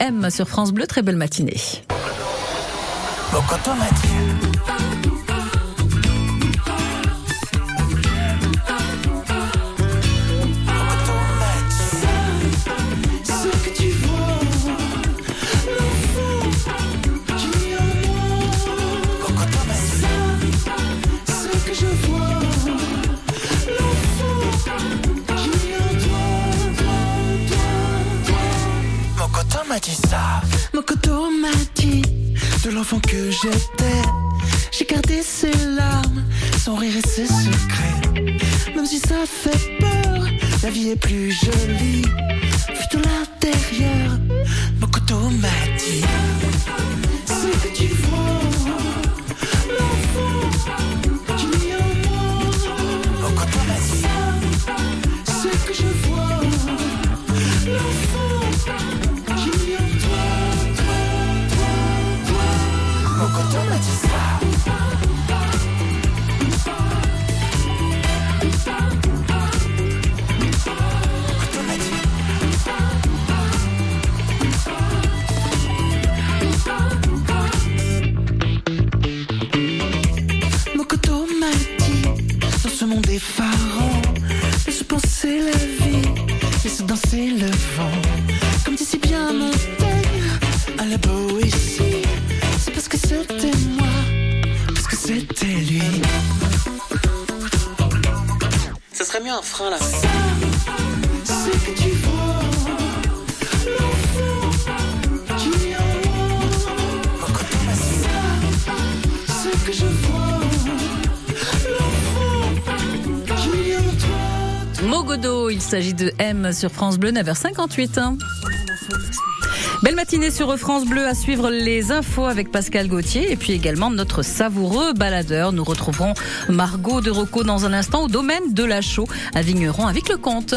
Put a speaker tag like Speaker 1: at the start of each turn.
Speaker 1: M sur France Bleu. Très belle matinée.
Speaker 2: M'a. Mon coteau m'a dit de l'enfant que j'étais. J'ai gardé ses larmes, son rire et ses secrets. Même si ça fait peur, la vie est plus jolie. Vu de l'intérieur, Comme dit si bien Montaigne À la Boétie C'est parce que c'était c'était lui
Speaker 3: Ça serait mieux un frein là.
Speaker 2: C'est que tu vois L'enfant qui est en moi Mon coteau m'a dit ça Ce que je vois L'enfant qui est en toi
Speaker 1: Mogodo, il s'agit de M sur France Bleu, 9h58. Belle matinée sur France Bleu à suivre les infos avec Pascal Gauthier et puis également notre savoureux baladeur. Nous retrouverons Margot de Rocco dans un instant au domaine de la Chaux à Vigneron avec le comte.